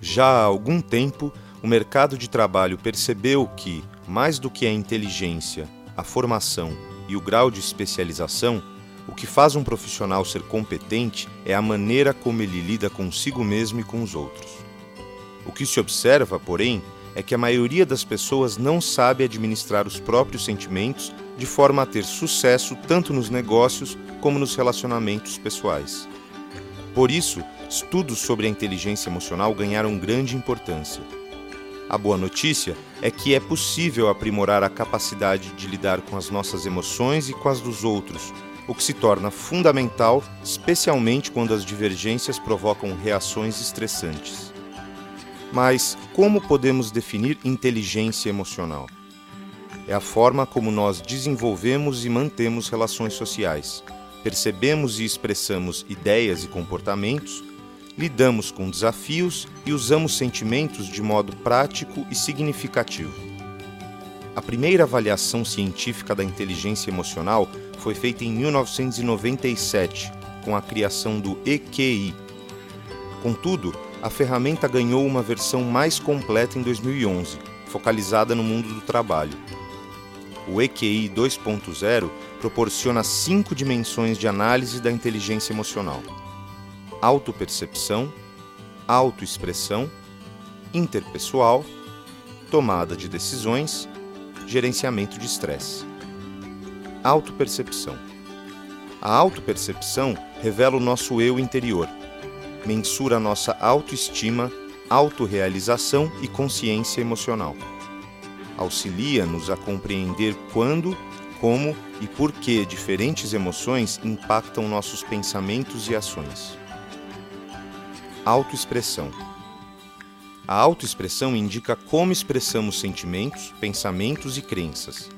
Já há algum tempo, o mercado de trabalho percebeu que, mais do que a inteligência, a formação e o grau de especialização, o que faz um profissional ser competente é a maneira como ele lida consigo mesmo e com os outros. O que se observa, porém, é que a maioria das pessoas não sabe administrar os próprios sentimentos de forma a ter sucesso tanto nos negócios como nos relacionamentos pessoais. Por isso, estudos sobre a inteligência emocional ganharam grande importância. A boa notícia é que é possível aprimorar a capacidade de lidar com as nossas emoções e com as dos outros, o que se torna fundamental, especialmente quando as divergências provocam reações estressantes. Mas como podemos definir inteligência emocional? É a forma como nós desenvolvemos e mantemos relações sociais, percebemos e expressamos ideias e comportamentos lidamos com desafios e usamos sentimentos de modo prático e significativo. A primeira avaliação científica da inteligência emocional foi feita em 1997, com a criação do EQI. Contudo, a ferramenta ganhou uma versão mais completa em 2011, focalizada no mundo do trabalho. O EQI 2.0 proporciona cinco dimensões de análise da inteligência emocional autopercepção, autoexpressão, interpessoal, tomada de decisões, gerenciamento de estresse. Autopercepção. A autopercepção revela o nosso eu interior, mensura nossa autoestima, autorrealização e consciência emocional. Auxilia-nos a compreender quando, como e por que diferentes emoções impactam nossos pensamentos e ações. Autoexpressão. A autoexpressão indica como expressamos sentimentos, pensamentos e crenças.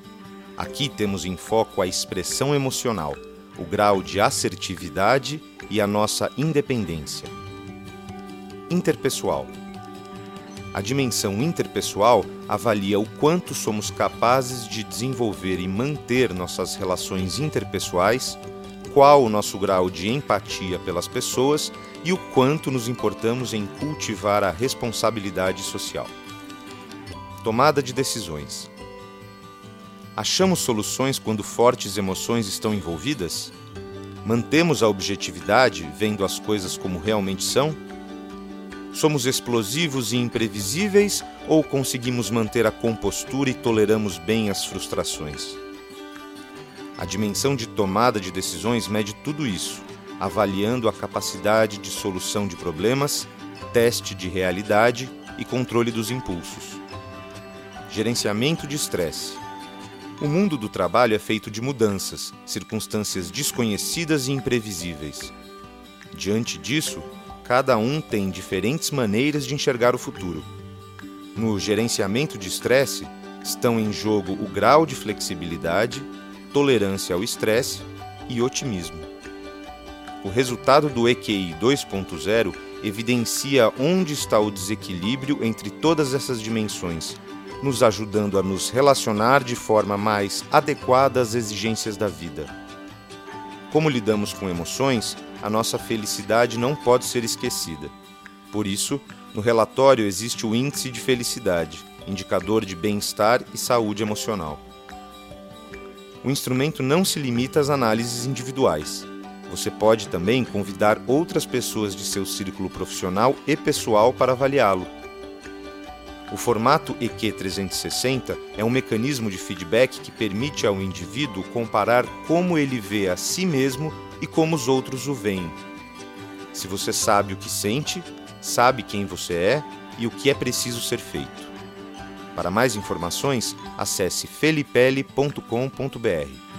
Aqui temos em foco a expressão emocional, o grau de assertividade e a nossa independência. Interpessoal. A dimensão interpessoal avalia o quanto somos capazes de desenvolver e manter nossas relações interpessoais qual o nosso grau de empatia pelas pessoas e o quanto nos importamos em cultivar a responsabilidade social. Tomada de decisões. Achamos soluções quando fortes emoções estão envolvidas? Mantemos a objetividade vendo as coisas como realmente são? Somos explosivos e imprevisíveis ou conseguimos manter a compostura e toleramos bem as frustrações? A dimensão de tomada de decisões mede tudo isso, avaliando a capacidade de solução de problemas, teste de realidade e controle dos impulsos. Gerenciamento de estresse. O mundo do trabalho é feito de mudanças, circunstâncias desconhecidas e imprevisíveis. Diante disso, cada um tem diferentes maneiras de enxergar o futuro. No gerenciamento de estresse, estão em jogo o grau de flexibilidade tolerância ao estresse e otimismo. O resultado do EQI 2.0 evidencia onde está o desequilíbrio entre todas essas dimensões, nos ajudando a nos relacionar de forma mais adequada às exigências da vida. Como lidamos com emoções, a nossa felicidade não pode ser esquecida. Por isso, no relatório existe o Índice de Felicidade, indicador de bem-estar e saúde emocional o instrumento não se limita às análises individuais. Você pode também convidar outras pessoas de seu círculo profissional e pessoal para avaliá-lo. O formato EQ 360 é um mecanismo de feedback que permite ao indivíduo comparar como ele vê a si mesmo e como os outros o veem. Se você sabe o que sente, sabe quem você é e o que é preciso ser feito. Para mais informações, acesse felipele.com.br.